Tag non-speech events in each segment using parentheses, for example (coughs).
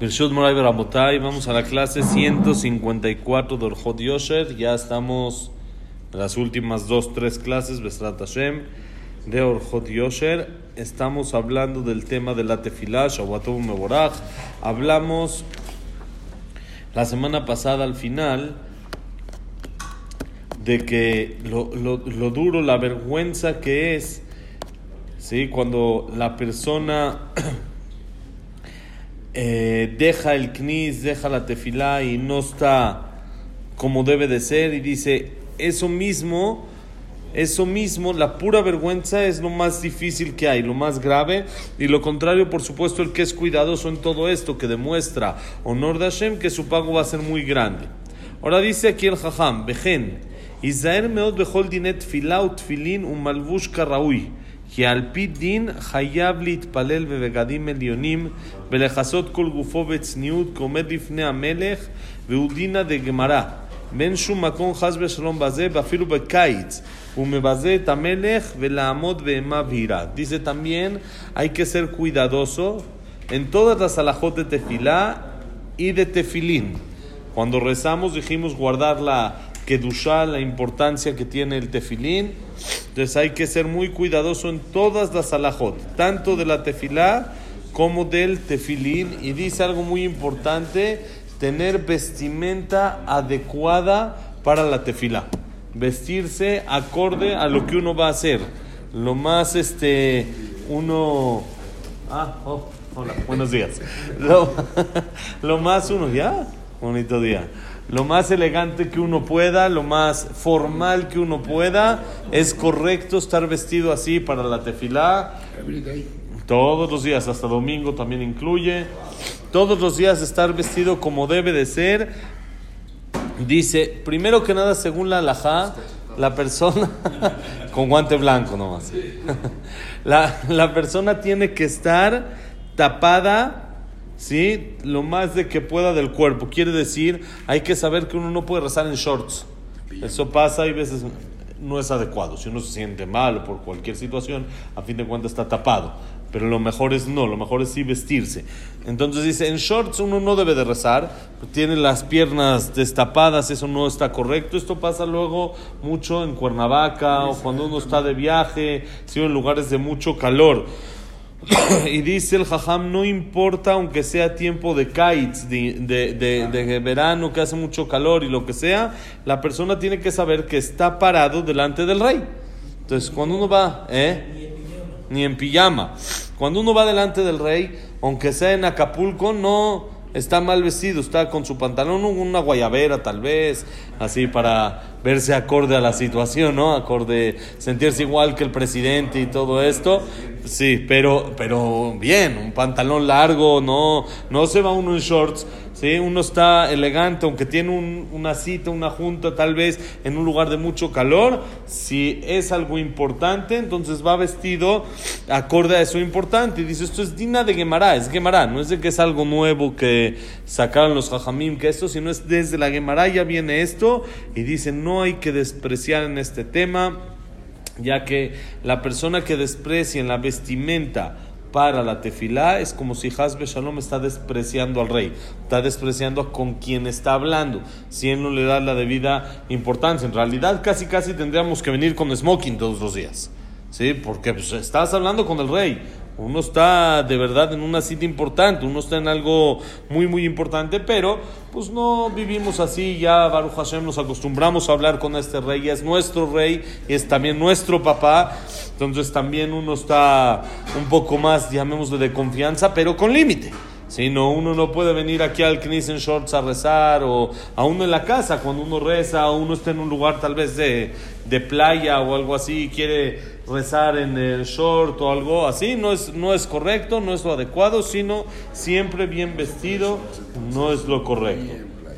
Vamos a la clase 154 de Orjot Yosher. Ya estamos en las últimas dos, tres clases, Besrat Hashem, de Orjot Yosher. Estamos hablando del tema de la tefilá, Shavuatov Meborach. Hablamos la semana pasada al final de que lo, lo, lo duro, la vergüenza que es, ¿sí? cuando la persona (clears throat) eh, deja el knis, deja la tefilá y no está como debe de ser y dice, eso mismo, eso mismo, la pura vergüenza es lo más difícil que hay, lo más grave, y lo contrario, por supuesto, el que es cuidadoso en todo esto, que demuestra honor de Hashem, que su pago va a ser muy grande. Ahora dice aquí el Jajam, Bejen, Israel meod bechol dinet tefilá u tefilin u malvush karaui. כי על פי דין חייב להתפלל בבגדים עליונים ולכסות כל גופו בצניעות כעומד לפני המלך והוא דינא דגמרא. בין שום מקום חס ושלום בזה ואפילו בקיץ הוא מבזה את המלך ולעמוד באימה ויראה. Dice también hay que ser cuidadoso en todas las alajot de tefilá y de tefilín. Cuando rezamos dijimos guardar la Kedushá, la importancia que tiene el tefilín. entonces hay que ser muy cuidadoso en todas las alajot, tanto de la tefilá como del tefilín. Y dice algo muy importante, tener vestimenta adecuada para la tefilá. Vestirse acorde a lo que uno va a hacer. Lo más, este, uno... Ah, oh, hola, buenos días. (laughs) Lo, lo más uno, ya, bonito día lo más elegante que uno pueda, lo más formal que uno pueda. Es correcto estar vestido así para la tefilá. Todos los días, hasta domingo también incluye. Todos los días estar vestido como debe de ser. Dice, primero que nada, según la alajá, la persona, (laughs) con guante blanco nomás, (laughs) la, la persona tiene que estar tapada ¿sí? Lo más de que pueda del cuerpo. Quiere decir, hay que saber que uno no puede rezar en shorts. Eso pasa y a veces no es adecuado. Si uno se siente mal por cualquier situación, a fin de cuentas está tapado. Pero lo mejor es no, lo mejor es sí vestirse. Entonces dice, en shorts uno no debe de rezar, tiene las piernas destapadas, eso no está correcto. Esto pasa luego mucho en Cuernavaca o cuando uno está de viaje, ¿sí? en lugares de mucho calor. (coughs) y dice el jajam, no importa aunque sea tiempo de kites, de, de, de, de, verano, que hace mucho calor y lo que sea, la persona tiene que saber que está parado delante del rey. Entonces, cuando uno va, ¿eh? Ni en pijama. Cuando uno va delante del rey, aunque sea en Acapulco, no está mal vestido, está con su pantalón, una guayabera tal vez, así para verse acorde a la situación, ¿no? Acorde, sentirse igual que el presidente y todo esto. Sí, pero, pero bien, un pantalón largo, no, no se va uno en shorts, ¿sí? Uno está elegante, aunque tiene un, una cita, una junta, tal vez en un lugar de mucho calor. Si es algo importante, entonces va vestido acorde a eso importante. Y dice, esto es Dina de Gemara, es Gemara, no es de que es algo nuevo que sacaron los Jajamim, que esto, sino es desde la Gemara ya viene esto. Y dice, no hay que despreciar en este tema ya que la persona que desprecia en la vestimenta para la tefilá es como si Hasbe Shalom está despreciando al rey, está despreciando con quien está hablando, si él no le da la debida importancia. En realidad, casi casi tendríamos que venir con smoking todos los días, ¿sí? Porque pues, estás hablando con el rey. Uno está de verdad en una cita importante, uno está en algo muy, muy importante, pero pues no vivimos así, ya Baruch Hashem nos acostumbramos a hablar con este rey, es nuestro rey, es también nuestro papá, entonces también uno está un poco más, llamémosle, de confianza, pero con límite. Si no, uno no puede venir aquí al Knis Shorts a rezar o a uno en la casa, cuando uno reza o uno está en un lugar tal vez de, de playa o algo así y quiere rezar en el short o algo así, no es, no es correcto, no es lo adecuado, sino siempre bien vestido no es lo correcto.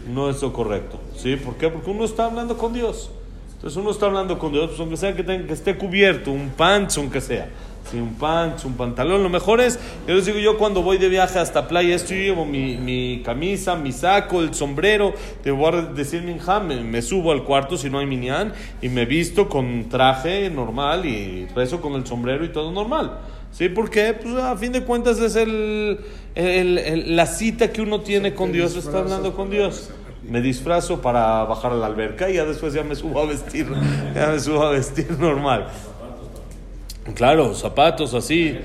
No es lo correcto. ¿Sí? ¿Por qué? Porque uno está hablando con Dios. Entonces uno está hablando con Dios, pues aunque sea que, tenga, que esté cubierto, un pants, aunque sea. Sí, un pants, un pantalón. Lo mejor es, yo les digo, yo cuando voy de viaje hasta playa, esto yo llevo mi, mi camisa, mi saco, el sombrero. Te voy a decir, me, me subo al cuarto si no hay minián y me visto con traje normal y rezo con el sombrero y todo normal. ¿Sí? ¿Por qué? Pues a fin de cuentas es el, el- el- la cita que uno tiene con Dios, está hablando con Dios. Me disfrazo para bajar a la alberca y ya después ya me subo a vestir, (laughs) ya me subo a vestir normal. Claro, zapatos así,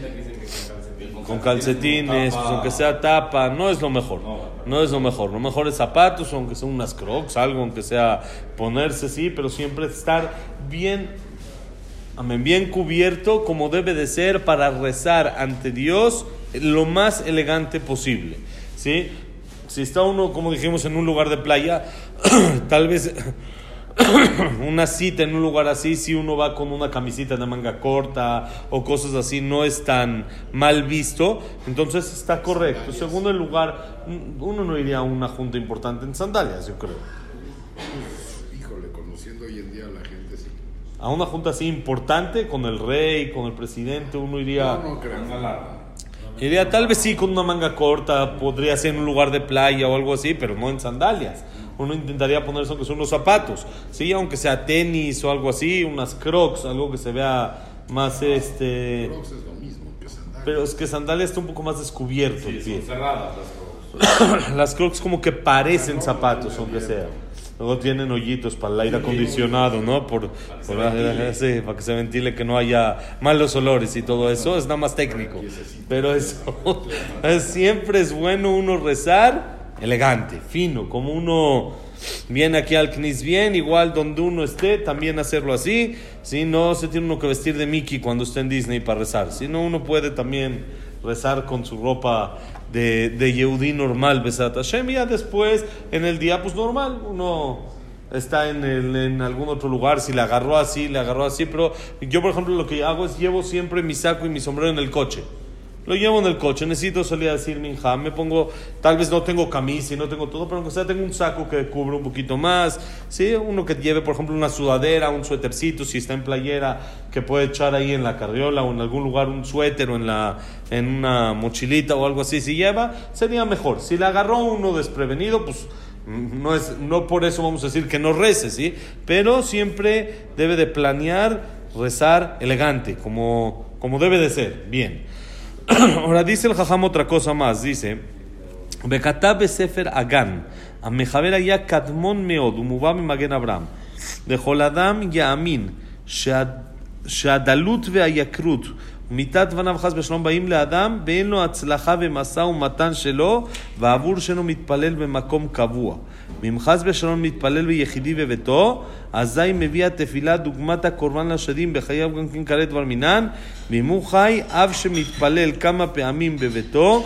con calcetines, pues, aunque sea tapa, no es lo mejor. No es lo mejor. Lo mejor es zapatos, aunque sea unas crocs, algo, aunque sea ponerse, sí, pero siempre estar bien, amén, bien cubierto como debe de ser para rezar ante Dios lo más elegante posible. ¿Sí? Si está uno, como dijimos, en un lugar de playa, (clears throat) tal vez (coughs) una cita en un lugar así, si uno va con una camisita de manga corta o cosas así, no es tan mal visto, entonces está correcto. Segundo el lugar, uno no iría a una junta importante en sandalias, yo creo. Híjole, conociendo hoy en día a la gente, sí. A una junta así importante, con el rey, con el presidente, uno iría... No, no creo. Iría tal vez sí con una manga corta, podría ser en un lugar de playa o algo así, pero no en sandalias. Uno intentaría ponerse aunque sea unos zapatos, sí, aunque sea tenis o algo así, unas crocs, algo que se vea más este... Crocs es lo mismo que sandalias. Pero es que sandalias está un poco más descubierto el pie. cerradas las cosas. (coughs) Las crocs como que parecen zapatos, aunque sea. Luego tienen hoyitos para el aire acondicionado, ¿no? Por, por- (laughs) sí, para que se ventile, que no haya malos olores y todo eso. Es nada más técnico. Pero eso, es- (laughs) siempre es bueno uno rezar elegante, fino, como uno viene aquí al CNIS bien, igual donde uno esté, también hacerlo así. Si no se tiene uno que vestir de Mickey cuando esté en Disney para rezar. Si no, uno puede también rezar con su ropa de, de Yehudí normal, Besat Hashem, y ya después, en el día, pues normal, uno está en, en algún otro lugar, si le agarró así, le agarró así, pero yo, por ejemplo, lo que hago es llevo siempre mi saco y mi sombrero en el coche. Lo llevo en el coche, necesito salir a decir minja, me pongo, tal vez no tengo camisa y no tengo todo, pero aunque sea tengo un saco que cubre un poquito más, ¿sí? Uno que lleve, por ejemplo, una sudadera, un suétercito, si está en playera, que puede echar ahí en la carriola o en algún lugar un suéter o en, la, en una mochilita o algo así, si lleva, sería mejor. Si le agarró uno desprevenido, pues mm, no, es, no por eso vamos a decir que no rece, ¿sí? Pero siempre debe de planear, rezar elegante, como, como debe de ser, bien. (clears throat) Ahora dice el Jajam otra cosa más, dice, Bekatabe Sefer Agan, Amejaber Aya Kadmon Meod, Umubam Magen Abraham, de Dejoladam Yaamin, Shadalut Veayakrut, ומיתת בניו חס ושלום באים לאדם ואין לו הצלחה ומשא ומתן שלו ועבור שאינו מתפלל במקום קבוע. ואם חס ושלום מתפלל ביחידי בביתו, אזי מביא התפילה דוגמת הקורבן לשדים בחייו גם כן כרת דבר מינן, ואם הוא חי, אף שמתפלל כמה פעמים בביתו,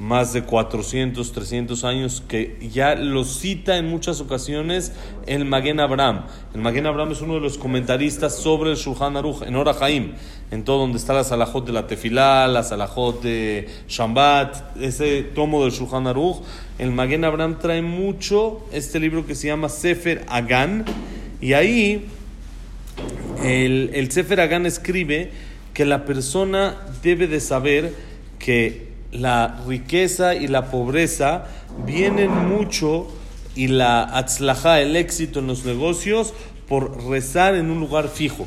más de 400, 300 años, que ya lo cita en muchas ocasiones el Maguen Abraham. El Maguen Abraham es uno de los comentaristas sobre el Shulchan Aruch en Ora Haim, en todo donde está la Salahot de la Tefilá, la Salahot de Shambat, ese tomo del Shulchan Aruch. El Maguen Abraham trae mucho este libro que se llama Sefer Agán, y ahí el, el Sefer Agán escribe que la persona debe de saber que la riqueza y la pobreza vienen mucho y la atzlajá, el éxito en los negocios, por rezar en un lugar fijo.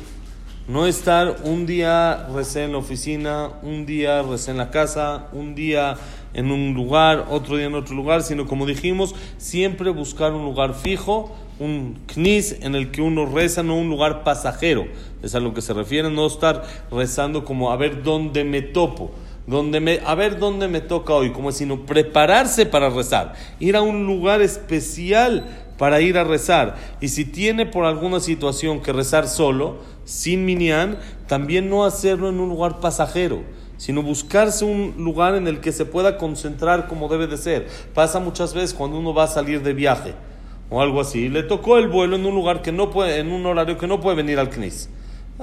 No estar un día recé en la oficina, un día recé en la casa, un día en un lugar, otro día en otro lugar, sino como dijimos, siempre buscar un lugar fijo, un knis en el que uno reza, no un lugar pasajero. Es a lo que se refiere, no estar rezando como a ver dónde me topo, dónde me, a ver dónde me toca hoy, como sino prepararse para rezar, ir a un lugar especial para ir a rezar. Y si tiene por alguna situación que rezar solo, sin minyan, también no hacerlo en un lugar pasajero, sino buscarse un lugar en el que se pueda concentrar como debe de ser. Pasa muchas veces cuando uno va a salir de viaje o algo así, le tocó el vuelo en un lugar que no puede, en un horario que no puede venir al CNIS.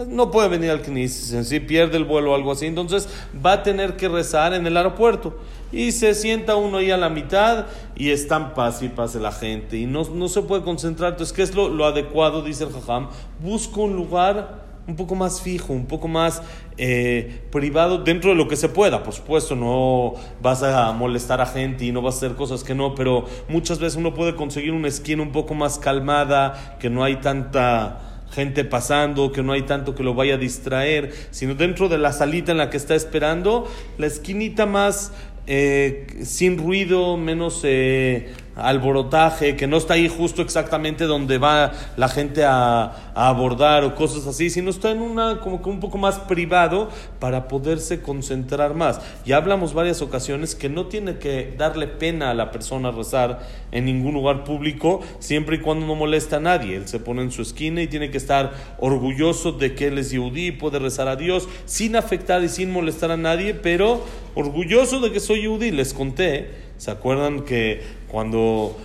No puede venir al CNIS, si pierde el vuelo o algo así, entonces va a tener que rezar en el aeropuerto. Y se sienta uno ahí a la mitad y está en paz y paz de la gente y no, no se puede concentrar. Entonces, ¿qué es lo, lo adecuado? Dice el Jajam. Busca un lugar un poco más fijo, un poco más eh, privado dentro de lo que se pueda. Por supuesto, no vas a molestar a gente y no vas a hacer cosas que no, pero muchas veces uno puede conseguir una esquina un poco más calmada, que no hay tanta gente pasando, que no hay tanto que lo vaya a distraer, sino dentro de la salita en la que está esperando, la esquinita más eh, sin ruido, menos eh, alborotaje, que no está ahí justo exactamente donde va la gente a, abordar o cosas así, sino está en una como que un poco más privado para poderse concentrar más. Ya hablamos varias ocasiones que no tiene que darle pena a la persona rezar en ningún lugar público, siempre y cuando no molesta a nadie. Él se pone en su esquina y tiene que estar orgulloso de que él es yudí y puede rezar a Dios sin afectar y sin molestar a nadie, pero orgulloso de que soy yudí. Les conté ¿Se acuerdan que cuando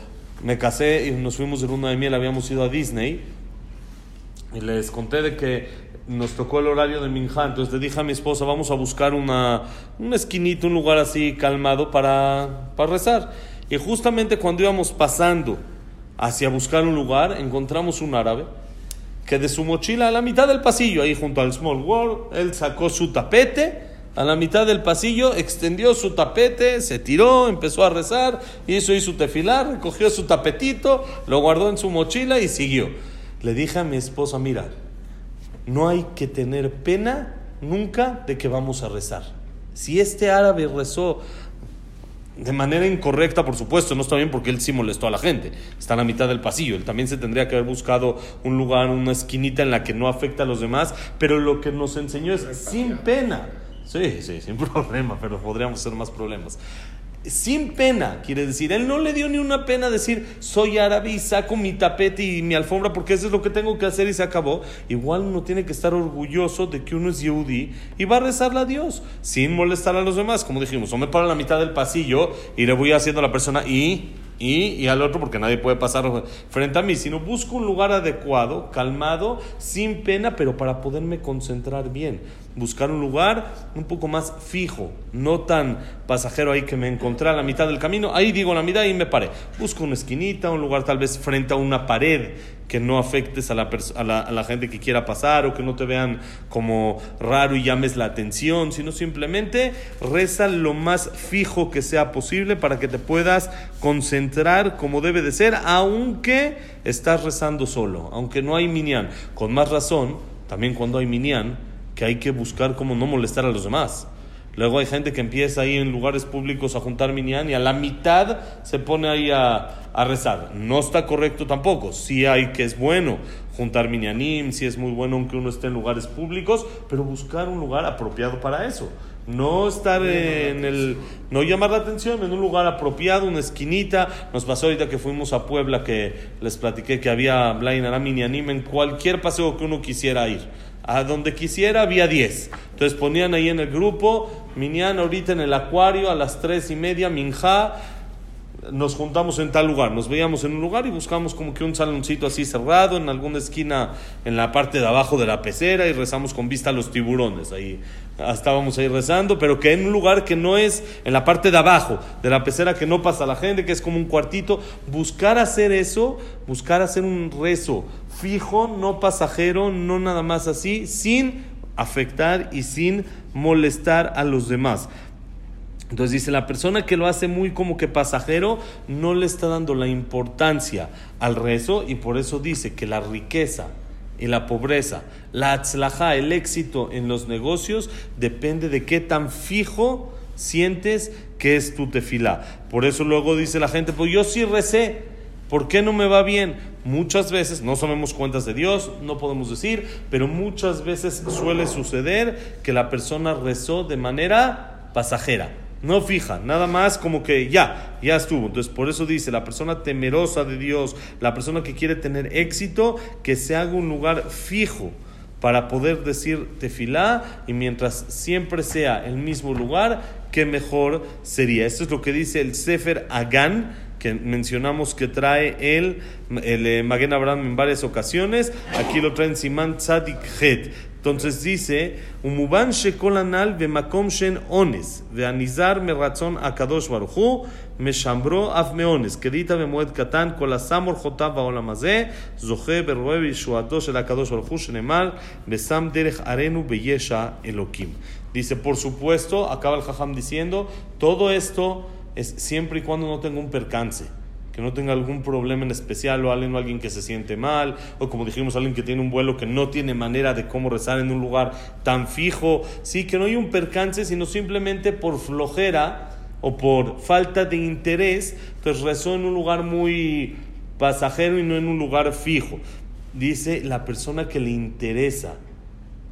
me casé y nos fuimos de luna de miel habíamos ido a Disney? Y les conté de que nos tocó el horario de Minja, entonces le dije a mi esposa, vamos a buscar una, una esquinita, un lugar así calmado para, para rezar. Y justamente cuando íbamos pasando hacia buscar un lugar, encontramos un árabe que de su mochila a la mitad del pasillo, ahí junto al Small World, él sacó su tapete a la mitad del pasillo, extendió su tapete, se tiró, empezó a rezar, hizo y su tefilar, recogió su tapetito, lo guardó en su mochila y siguió. Le dije a mi esposa, mira, no hay que tener pena nunca de que vamos a rezar. Si este árabe rezó de manera incorrecta, por supuesto, no está bien porque él sí molestó a la gente. Está a la mitad del pasillo. Él también se tendría que haber buscado un lugar, una esquinita en la que no afecta a los demás. Pero lo que nos enseñó es sin pena. Sí, sí, (laughs) sin problema, pero podríamos ser más problemas. Sin pena, quiere decir, él no le dio ni una pena decir, soy árabe y saco mi tapete y mi alfombra porque eso es lo que tengo que hacer y se acabó. Igual uno tiene que estar orgulloso de que uno es yehudi y va a rezarle a Dios sin molestar a los demás. Como dijimos, o me paro en la mitad del pasillo y le voy haciendo a la persona y y, y, al otro porque nadie puede pasar frente a mí, sino busco un lugar adecuado, calmado, sin pena, pero para poderme concentrar bien. Buscar un lugar un poco más fijo, no tan pasajero ahí que me encontré a la mitad del camino, ahí digo la mitad y me paré. Busco una esquinita, un lugar tal vez frente a una pared que no afectes a la, a la, a la gente que quiera pasar o que no te vean como raro y llames la atención, sino simplemente reza lo más fijo que sea posible para que te puedas concentrar como debe de ser, aunque estás rezando solo, aunque no hay minyan. Con más razón, también cuando hay minyan, que hay que buscar cómo no molestar a los demás. Luego hay gente que empieza ahí en lugares públicos a juntar minyan y a la mitad se pone ahí a, a rezar. No está correcto tampoco. Sí hay que es bueno juntar minyanim, sí es muy bueno aunque uno esté en lugares públicos, pero buscar un lugar apropiado para eso. No estar en el. No llamar la atención en un lugar apropiado, una esquinita. Nos pasó ahorita que fuimos a Puebla que les platiqué que había Blainara Minyanim en cualquier paseo que uno quisiera ir a donde quisiera había 10. Entonces ponían ahí en el grupo, Minyan ahorita en el acuario a las tres y media, Minja, nos juntamos en tal lugar, nos veíamos en un lugar y buscamos como que un saloncito así cerrado en alguna esquina en la parte de abajo de la pecera y rezamos con vista a los tiburones. Ahí estábamos ahí rezando, pero que en un lugar que no es en la parte de abajo de la pecera que no pasa la gente, que es como un cuartito, buscar hacer eso, buscar hacer un rezo fijo, no pasajero, no nada más así, sin afectar y sin molestar a los demás. Entonces dice, la persona que lo hace muy como que pasajero no le está dando la importancia al rezo y por eso dice que la riqueza y la pobreza, la atzlaja, el éxito en los negocios depende de qué tan fijo sientes que es tu tefila. Por eso luego dice la gente, pues yo sí recé, ¿por qué no me va bien? Muchas veces, no sabemos cuentas de Dios, no podemos decir, pero muchas veces suele suceder que la persona rezó de manera pasajera no fija, nada más como que ya, ya estuvo. Entonces, por eso dice, la persona temerosa de Dios, la persona que quiere tener éxito, que se haga un lugar fijo para poder decir tefilá y mientras siempre sea el mismo lugar, qué mejor sería. Esto es lo que dice el Sefer Agan, que mencionamos que trae el, el eh, Magen Abraham en varias ocasiones. Aquí lo traen Simán Tzadik Het Entonces dice, Umuban shekol anal vemakom shen ones, veanizar meratzon akadosh baruchu, משמרו אף מאונס, כדית במועד קטן, כל השם אורחותיו בעולם הזה, זוכה ברואה בישועתו של הקדוש ברוך הוא, שנאמר, ושם דרך ערינו בישע אלוקים. Dice, por supuesto, acaba el Jajam diciendo, todo esto es siempre y cuando no tenga un percance que no tenga algún problema en especial o alguien, o alguien que se siente mal, o como dijimos, alguien que tiene un vuelo que no tiene manera de cómo rezar en un lugar tan fijo. Sí, que no hay un percance, sino simplemente por flojera o por falta de interés, entonces rezó en un lugar muy pasajero y no en un lugar fijo. Dice la persona que le interesa,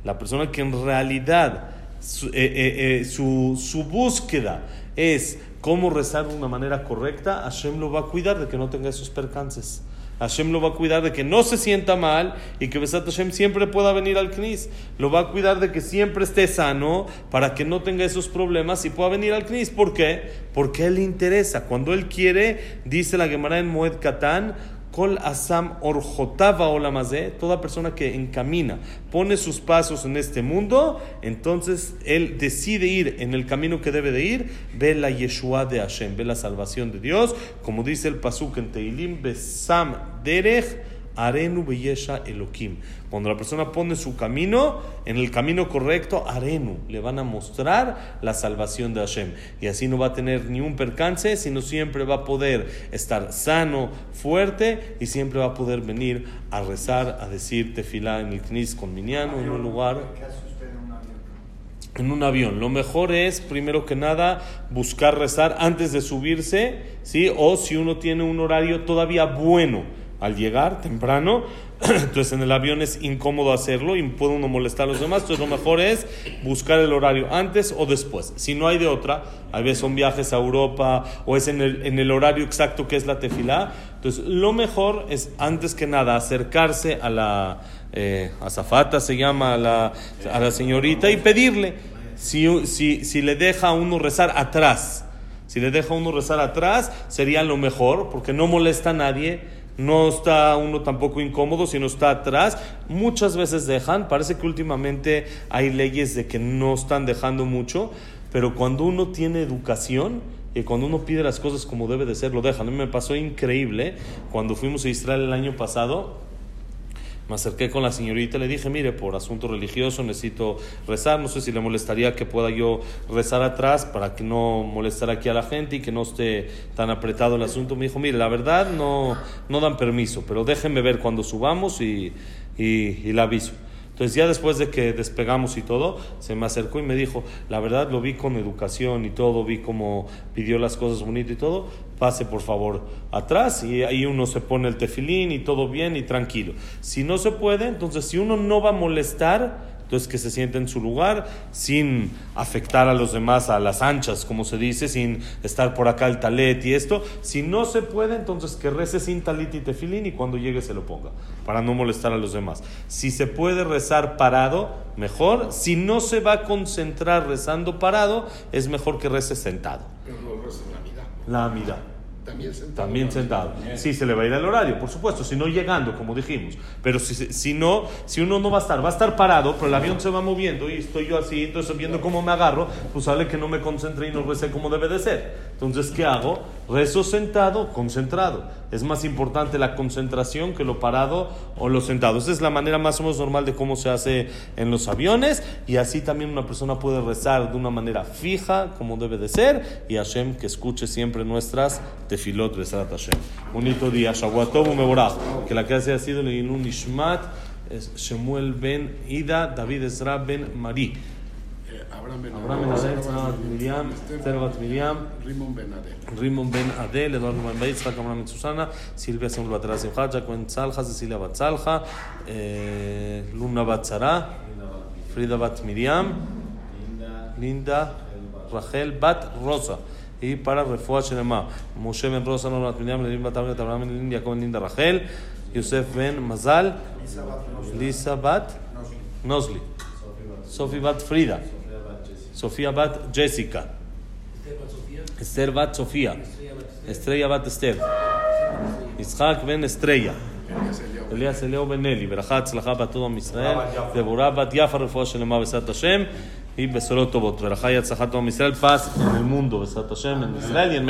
la persona que en realidad su, eh, eh, eh, su búsqueda es cómo rezar de una manera correcta, Hashem lo va a cuidar de que no tenga esos percances. Hashem lo va a cuidar de que no se sienta mal y que Besat Hashem siempre pueda venir al Knis. Lo va a cuidar de que siempre esté sano para que no tenga esos problemas y pueda venir al Knis. ¿Por qué? Porque él le interesa. Cuando él quiere, dice la Gemara en Moed Katan, Kol asam orjotava olamazé, toda persona que encamina, pone sus pasos en este mundo, entonces él decide ir en el camino que debe de ir, ve la Yeshua de Hashem, ve la salvación de Dios, como dice el pasuk en Teilim, besam derech Arenu beyesha elokim. Cuando la persona pone su camino, en el camino correcto, Arenu, le van a mostrar la salvación de Hashem. Y así no va a tener ni un percance, sino siempre va a poder estar sano, fuerte, y siempre va a poder venir a rezar, a decir tefilá en el Knis con Miniano, en un lugar en un avión. Lo mejor es, primero que nada, buscar rezar antes de subirse, ¿sí? O si uno tiene un horario todavía bueno al llegar temprano, (clears throat) entonces en el avión es incómodo hacerlo y puede uno molestar a los demás, entonces lo mejor es buscar el horario antes o después. Si no hay de otra, a veces son viajes a Europa o es en el, en el horario exacto que es la tefilá, entonces lo mejor es antes que nada acercarse a la eh, azafata, se llama a la, a la señorita y pedirle si, si, si le deja a uno rezar atrás. Si le deja a uno rezar atrás, sería lo mejor, porque no molesta a nadie no está uno tampoco incómodo, sino está atrás. Muchas veces dejan, parece que últimamente hay leyes de que no están dejando mucho, pero cuando uno tiene educación y cuando uno pide las cosas como debe de ser, lo dejan. A mí me pasó increíble cuando fuimos a Israel el año pasado me acerqué con la señorita y le dije, mire, por asunto religioso necesito rezar, no sé si le molestaría que pueda yo rezar atrás para que no molestar aquí a la gente y que no esté tan apretado el asunto. Me dijo, mire, la verdad no, no dan permiso, pero déjenme ver cuando subamos y, y, y la aviso. Entonces ya después de que despegamos y todo, se me acercó y me dijo, la verdad lo vi con educación y todo, vi cómo pidió las cosas bonitas y todo, pase por favor atrás y ahí uno se pone el tefilín y todo bien y tranquilo. Si no se puede, entonces si uno no va a molestar, entonces que se siente en su lugar sin afectar a los demás a las anchas, como se dice, sin estar por acá el talet y esto. Si no se puede, entonces que rece sin talit y tefilín y cuando llegue se lo ponga, para no molestar a los demás. Si se puede rezar parado, mejor. Si no se va a concentrar rezando parado, es mejor que rece sentado. Pero no reza la vida. La amida. También sentado. También sentado. Sí, se le va a ir el horario, por supuesto, si no llegando, como dijimos. Pero si, si no, si uno no va a estar, va a estar parado, pero el avión se va moviendo y estoy yo así, entonces viendo cómo me agarro, pues sale que no me concentré y no recé como debe de ser. Entonces, ¿qué hago? Rezo sentado, concentrado. Es más importante la concentración que lo parado o lo sentado. Esa es la manera más o menos normal de cómo se hace en los aviones y así también una persona puede rezar de una manera fija, como debe de ser, y Hashem que escuche siempre nuestras tefilot Besat Hashem. Bonito día, Shavuatov Meborah. Que la clase ha sido en un Ishmat, Shemuel ben Ida, David Ezra ben Mari. Abraham Ben Adel, Miriam, Servat Miriam, Rimon Ben Adel, Rimon Ben Adel, Eduardo Ben Beit, Zach Abraham Ben Susana, Silvia Samuel Batera Simcha, Jacqueline Salja, Cecilia Batzalja, eh, Lumna Batzara, Frida Bat Miriam, Linda, Rachel Bat Rosa. Y para Refuah Shelema, Moshe Ben Rosa, Norbat Miriam, Lelim Batabret, Abraham Ben Linda, Jacob Ben Linda Rachel, Yosef Ben Mazal, Lisa Bat Nozli, Sofi Bat Frida. ליסה בת נוזלי, סופי בת פרידה, סופיה בת ג'סיקה. אסתר בת סופיה, אסטריה בת אסתר, יצחק בן אסטריה, Elías Eliab Elías Eleo Benelli, Berajá Tzlajá para todo Israel, Deborah Bat Yafa, Refuah Shelema Besat Hashem, y Besorot Tobot, Berajá y Tzlajá todo Israel, paz en el mundo, Besat Hashem, en Israel y en